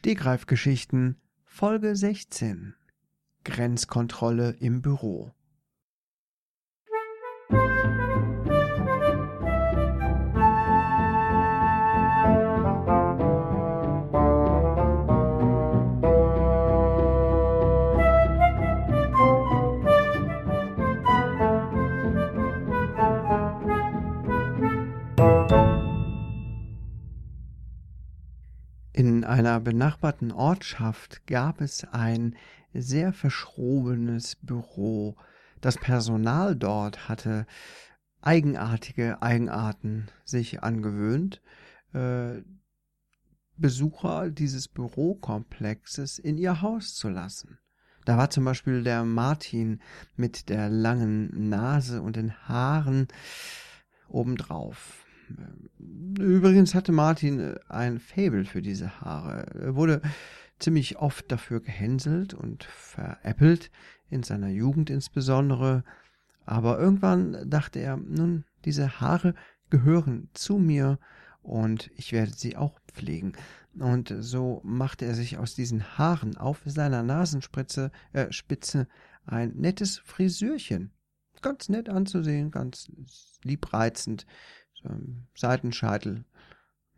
Stegreifgeschichten Folge 16 Grenzkontrolle im Büro einer benachbarten Ortschaft gab es ein sehr verschrobenes Büro. Das Personal dort hatte eigenartige Eigenarten sich angewöhnt, äh, Besucher dieses Bürokomplexes in ihr Haus zu lassen. Da war zum Beispiel der Martin mit der langen Nase und den Haaren obendrauf. Übrigens hatte Martin äh, ein Fable für diese Haare. Er wurde ziemlich oft dafür gehänselt und veräppelt, in seiner Jugend insbesondere. Aber irgendwann dachte er, nun, diese Haare gehören zu mir und ich werde sie auch pflegen. Und so machte er sich aus diesen Haaren auf seiner Nasenspitze äh, Spitze ein nettes Frisürchen. Ganz nett anzusehen, ganz liebreizend so Seitenscheitel.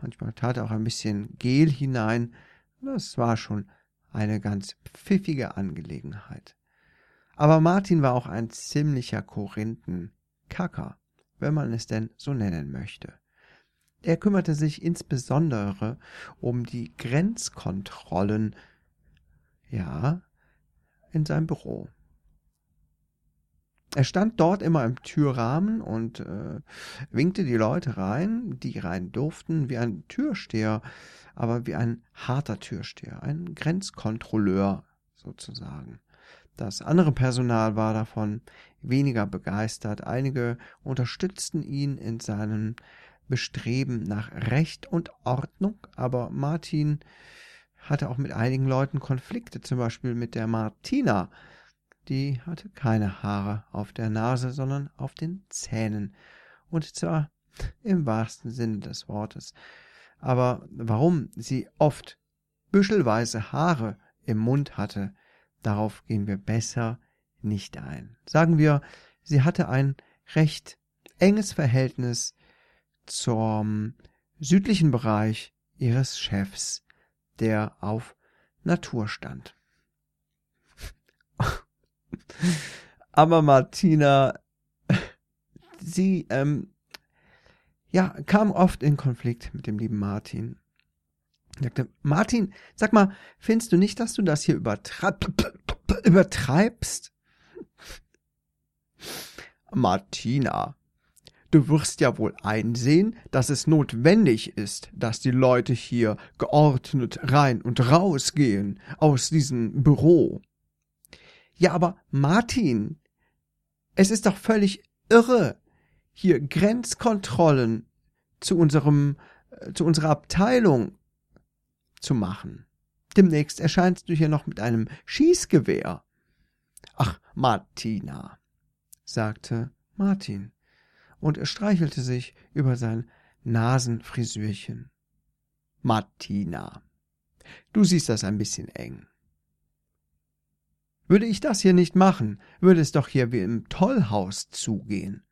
Manchmal tat er auch ein bisschen Gel hinein. Das war schon eine ganz pfiffige Angelegenheit. Aber Martin war auch ein ziemlicher Korinthenkacker, wenn man es denn so nennen möchte. Er kümmerte sich insbesondere um die Grenzkontrollen, ja, in seinem Büro. Er stand dort immer im Türrahmen und äh, winkte die Leute rein, die rein durften, wie ein Türsteher, aber wie ein harter Türsteher, ein Grenzkontrolleur sozusagen. Das andere Personal war davon weniger begeistert. Einige unterstützten ihn in seinem Bestreben nach Recht und Ordnung, aber Martin hatte auch mit einigen Leuten Konflikte, zum Beispiel mit der Martina, die hatte keine Haare auf der Nase, sondern auf den Zähnen. Und zwar im wahrsten Sinne des Wortes. Aber warum sie oft büschelweise Haare im Mund hatte, darauf gehen wir besser nicht ein. Sagen wir, sie hatte ein recht enges Verhältnis zum südlichen Bereich ihres Chefs, der auf Natur stand. Aber Martina, sie, ähm, ja, kam oft in Konflikt mit dem lieben Martin. sagte, Martin, sag mal, findest du nicht, dass du das hier übertreib übertreibst? Martina, du wirst ja wohl einsehen, dass es notwendig ist, dass die Leute hier geordnet rein und rausgehen aus diesem Büro. Ja, aber Martin, es ist doch völlig irre, hier Grenzkontrollen zu unserem, äh, zu unserer Abteilung zu machen. Demnächst erscheinst du hier noch mit einem Schießgewehr. Ach, Martina, sagte Martin, und er streichelte sich über sein Nasenfrisürchen. Martina, du siehst das ein bisschen eng. Würde ich das hier nicht machen, würde es doch hier wie im Tollhaus zugehen.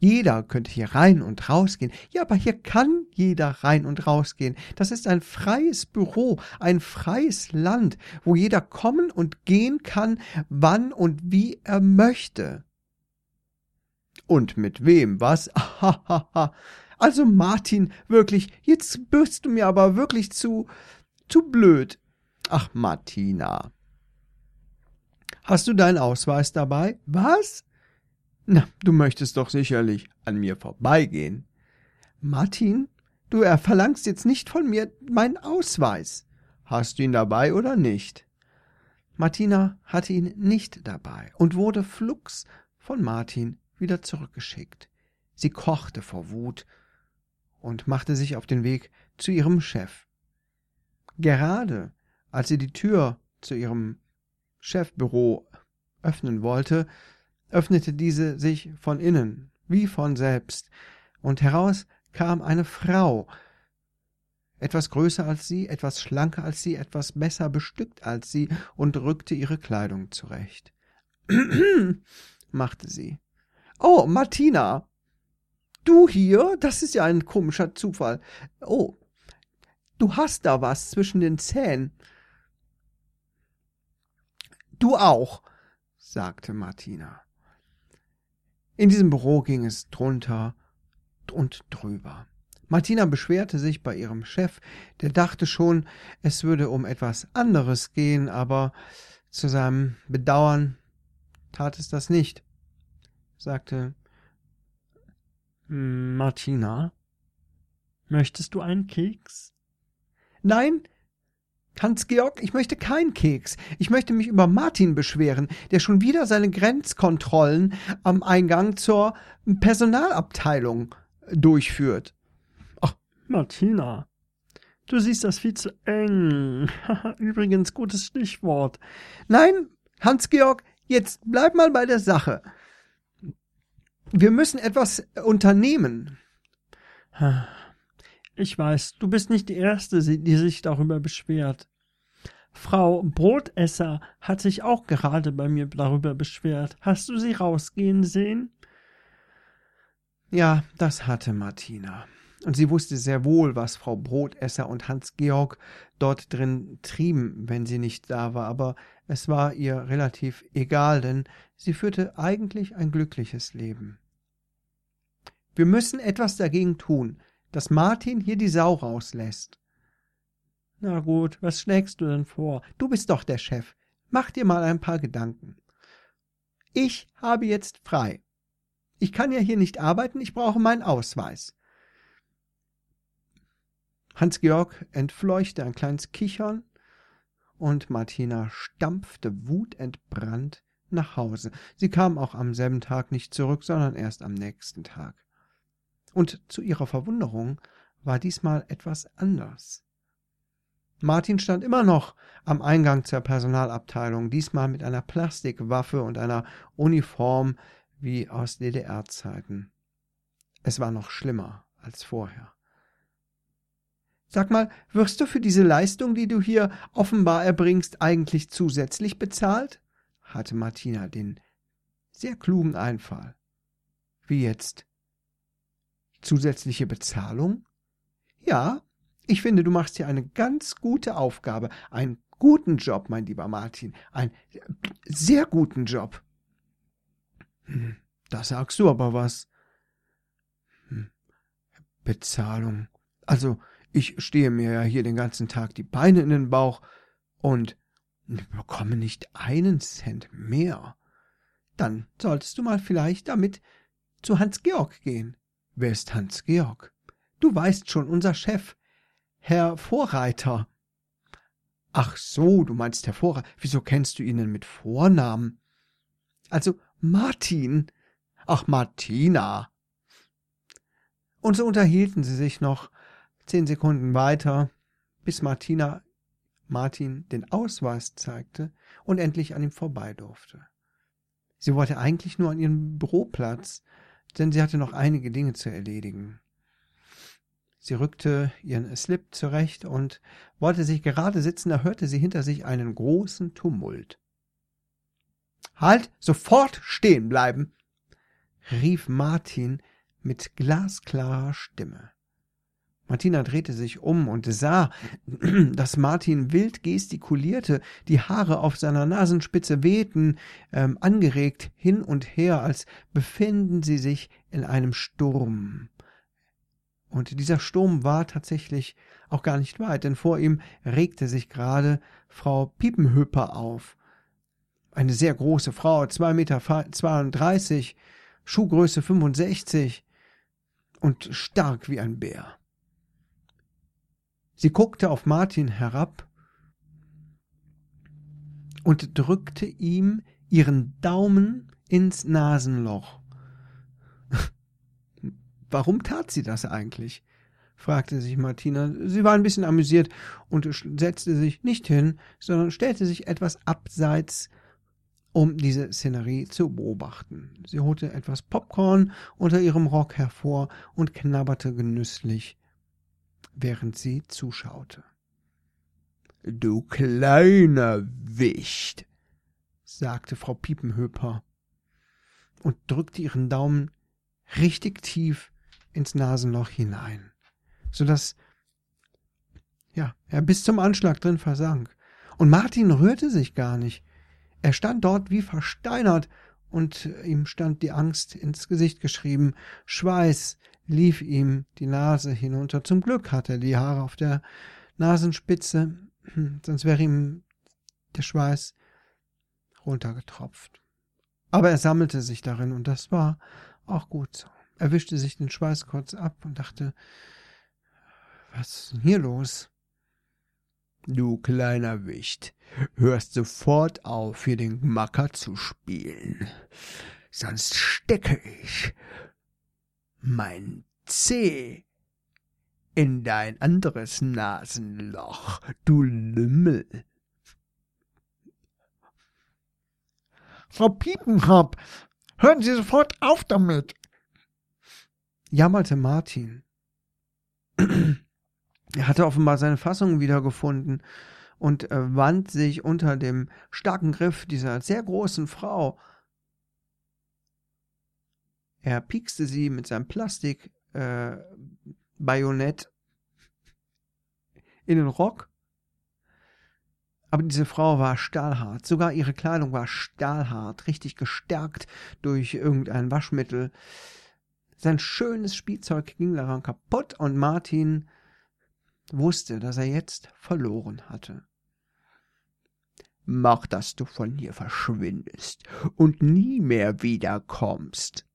Jeder könnte hier rein und rausgehen. Ja, aber hier kann jeder rein und rausgehen. Das ist ein freies Büro, ein freies Land, wo jeder kommen und gehen kann, wann und wie er möchte. Und mit wem, was? also Martin, wirklich, jetzt bist du mir aber wirklich zu, zu blöd. Ach, Martina, Hast du deinen Ausweis dabei? Was? Na, du möchtest doch sicherlich an mir vorbeigehen. Martin, du verlangst jetzt nicht von mir meinen Ausweis. Hast du ihn dabei oder nicht? Martina hatte ihn nicht dabei und wurde flugs von Martin wieder zurückgeschickt. Sie kochte vor Wut und machte sich auf den Weg zu ihrem Chef. Gerade als sie die Tür zu ihrem Chefbüro öffnen wollte, öffnete diese sich von innen, wie von selbst, und heraus kam eine Frau, etwas größer als sie, etwas schlanker als sie, etwas besser bestückt als sie und rückte ihre Kleidung zurecht. machte sie. Oh, Martina. Du hier? Das ist ja ein komischer Zufall. Oh, du hast da was zwischen den Zähnen. Du auch, sagte Martina. In diesem Büro ging es drunter und drüber. Martina beschwerte sich bei ihrem Chef, der dachte schon, es würde um etwas anderes gehen, aber zu seinem Bedauern tat es das nicht, sagte Martina, möchtest du einen Keks? Nein, Hans-Georg, ich möchte keinen Keks. Ich möchte mich über Martin beschweren, der schon wieder seine Grenzkontrollen am Eingang zur Personalabteilung durchführt. Ach, Martina, du siehst das viel zu eng. Übrigens, gutes Stichwort. Nein, Hans-Georg, jetzt bleib mal bei der Sache. Wir müssen etwas unternehmen. Ich weiß, du bist nicht die Erste, die sich darüber beschwert. Frau Brotesser hat sich auch gerade bei mir darüber beschwert. Hast du sie rausgehen sehen? Ja, das hatte Martina. Und sie wusste sehr wohl, was Frau Brotesser und Hans Georg dort drin trieben, wenn sie nicht da war, aber es war ihr relativ egal, denn sie führte eigentlich ein glückliches Leben. Wir müssen etwas dagegen tun, dass Martin hier die Sau rauslässt. Na gut, was schlägst du denn vor? Du bist doch der Chef. Mach dir mal ein paar Gedanken. Ich habe jetzt frei. Ich kann ja hier nicht arbeiten, ich brauche meinen Ausweis. Hans-Georg entfleuchte ein kleines Kichern und Martina stampfte wutentbrannt nach Hause. Sie kam auch am selben Tag nicht zurück, sondern erst am nächsten Tag. Und zu ihrer Verwunderung war diesmal etwas anders. Martin stand immer noch am Eingang zur Personalabteilung, diesmal mit einer Plastikwaffe und einer Uniform wie aus DDR-Zeiten. Es war noch schlimmer als vorher. Sag mal, wirst du für diese Leistung, die du hier offenbar erbringst, eigentlich zusätzlich bezahlt? hatte Martina den sehr klugen Einfall. Wie jetzt? Zusätzliche Bezahlung? Ja, ich finde, du machst hier eine ganz gute Aufgabe, einen guten Job, mein lieber Martin, einen sehr guten Job. Hm, da sagst du aber was. Hm, Bezahlung. Also, ich stehe mir ja hier den ganzen Tag die Beine in den Bauch und bekomme nicht einen Cent mehr. Dann solltest du mal vielleicht damit zu Hans Georg gehen. Wer ist Hans Georg? Du weißt schon, unser Chef, Herr Vorreiter. Ach so, du meinst Herr Vorreiter. Wieso kennst du ihn denn mit Vornamen? Also Martin. Ach, Martina. Und so unterhielten sie sich noch zehn Sekunden weiter, bis Martina Martin den Ausweis zeigte und endlich an ihm vorbei durfte. Sie wollte eigentlich nur an ihren Büroplatz, denn sie hatte noch einige Dinge zu erledigen. Sie rückte ihren Slip zurecht und wollte sich gerade sitzen, da hörte sie hinter sich einen großen Tumult. Halt, sofort stehen bleiben, rief Martin mit glasklarer Stimme. Martina drehte sich um und sah, dass Martin wild gestikulierte, die Haare auf seiner Nasenspitze wehten, ähm, angeregt hin und her, als befänden sie sich in einem Sturm. Und dieser Sturm war tatsächlich auch gar nicht weit, denn vor ihm regte sich gerade Frau Piepenhöper auf. Eine sehr große Frau, zwei Meter zweiunddreißig, Schuhgröße 65 und stark wie ein Bär. Sie guckte auf Martin herab und drückte ihm ihren Daumen ins Nasenloch. Warum tat sie das eigentlich? fragte sich Martina. Sie war ein bisschen amüsiert und setzte sich nicht hin, sondern stellte sich etwas abseits, um diese Szenerie zu beobachten. Sie holte etwas Popcorn unter ihrem Rock hervor und knabberte genüsslich während sie zuschaute. Du kleiner Wicht, sagte Frau Piepenhöper und drückte ihren Daumen richtig tief ins Nasenloch hinein, so dass ja, er bis zum Anschlag drin versank. Und Martin rührte sich gar nicht. Er stand dort wie versteinert, und ihm stand die Angst ins Gesicht geschrieben. Schweiß lief ihm die Nase hinunter. Zum Glück hatte er die Haare auf der Nasenspitze, sonst wäre ihm der Schweiß runtergetropft. Aber er sammelte sich darin, und das war auch gut so. Er wischte sich den Schweiß kurz ab und dachte, was ist denn hier los? Du kleiner Wicht, hörst sofort auf, hier den Macker zu spielen. Sonst stecke ich mein Zeh in dein anderes Nasenloch, du Lümmel. Frau Piepenhop, hören Sie sofort auf damit, jammerte Martin. Er hatte offenbar seine Fassung wiedergefunden und äh, wand sich unter dem starken Griff dieser sehr großen Frau. Er piekste sie mit seinem Plastik-Bajonett äh, in den Rock. Aber diese Frau war stahlhart. Sogar ihre Kleidung war stahlhart, richtig gestärkt durch irgendein Waschmittel. Sein schönes Spielzeug ging daran kaputt und Martin wusste, dass er jetzt verloren hatte. Mach, dass du von hier verschwindest und nie mehr wiederkommst.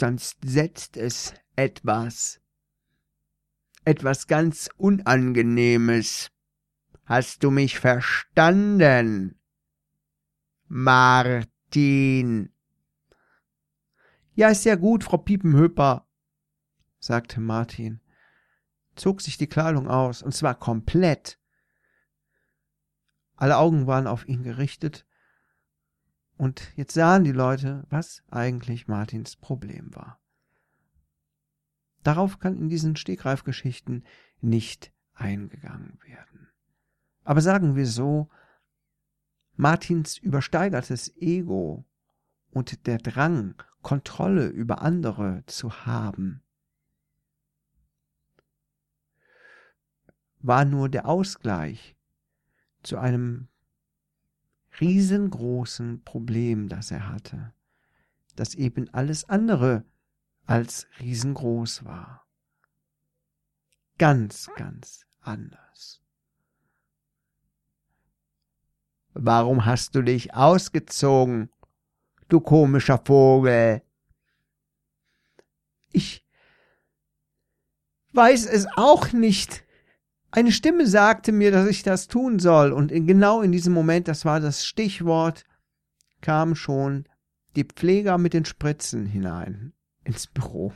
Sonst setzt es etwas, etwas ganz Unangenehmes. Hast du mich verstanden? Martin. Ja, ist ja gut, Frau Piepenhöper, sagte Martin zog sich die Kleidung aus, und zwar komplett. Alle Augen waren auf ihn gerichtet, und jetzt sahen die Leute, was eigentlich Martins Problem war. Darauf kann in diesen Stegreifgeschichten nicht eingegangen werden. Aber sagen wir so, Martins übersteigertes Ego und der Drang, Kontrolle über andere zu haben, war nur der Ausgleich zu einem riesengroßen Problem, das er hatte, das eben alles andere als riesengroß war. Ganz, ganz anders. Warum hast du dich ausgezogen, du komischer Vogel? Ich weiß es auch nicht, eine Stimme sagte mir, dass ich das tun soll, und in, genau in diesem Moment, das war das Stichwort, kamen schon die Pfleger mit den Spritzen hinein ins Büro.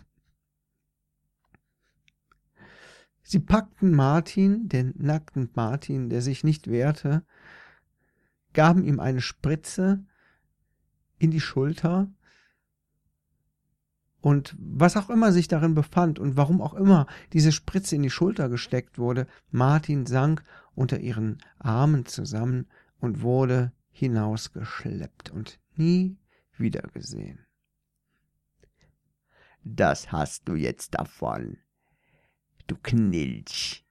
Sie packten Martin, den nackten Martin, der sich nicht wehrte, gaben ihm eine Spritze in die Schulter und was auch immer sich darin befand und warum auch immer diese Spritze in die Schulter gesteckt wurde, Martin sank unter ihren Armen zusammen und wurde hinausgeschleppt und nie wiedergesehen. Das hast du jetzt davon, du Knilch,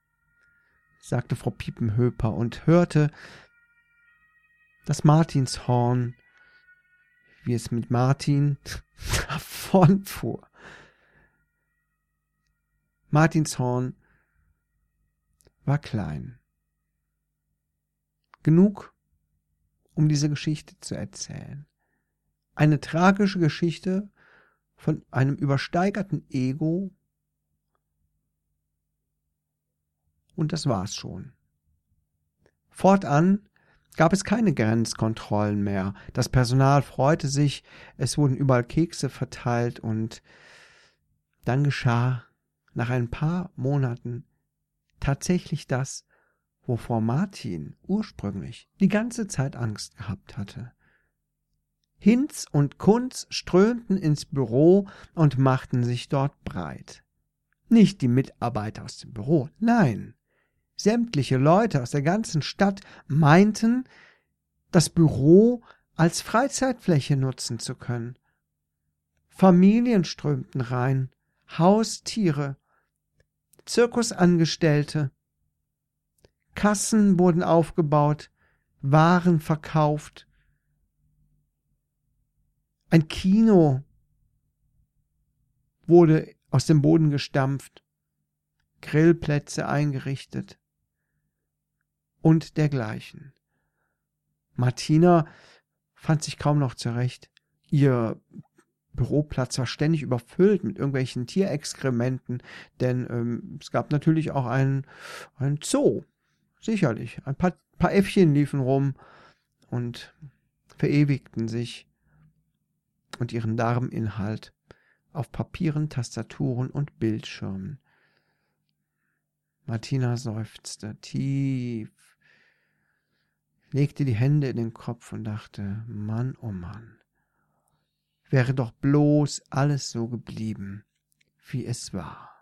sagte Frau Piepenhöper und hörte das Martinshorn wie es mit Martin davonfuhr. Martins Horn war klein. Genug, um diese Geschichte zu erzählen. Eine tragische Geschichte von einem übersteigerten Ego. Und das war's schon. Fortan gab es keine Grenzkontrollen mehr. Das Personal freute sich, es wurden überall Kekse verteilt und dann geschah nach ein paar Monaten tatsächlich das, wovor Martin ursprünglich die ganze Zeit Angst gehabt hatte. Hinz und Kunz strömten ins Büro und machten sich dort breit. Nicht die Mitarbeiter aus dem Büro, nein. Sämtliche Leute aus der ganzen Stadt meinten, das Büro als Freizeitfläche nutzen zu können. Familien strömten rein, Haustiere, Zirkusangestellte, Kassen wurden aufgebaut, Waren verkauft, ein Kino wurde aus dem Boden gestampft, Grillplätze eingerichtet und dergleichen. Martina fand sich kaum noch zurecht. Ihr Büroplatz war ständig überfüllt mit irgendwelchen Tierexkrementen, denn ähm, es gab natürlich auch einen, einen Zoo. Sicherlich. Ein paar, paar Äffchen liefen rum und verewigten sich und ihren Darminhalt auf Papieren, Tastaturen und Bildschirmen. Martina seufzte tief, legte die Hände in den Kopf und dachte, Mann, oh Mann, wäre doch bloß alles so geblieben, wie es war.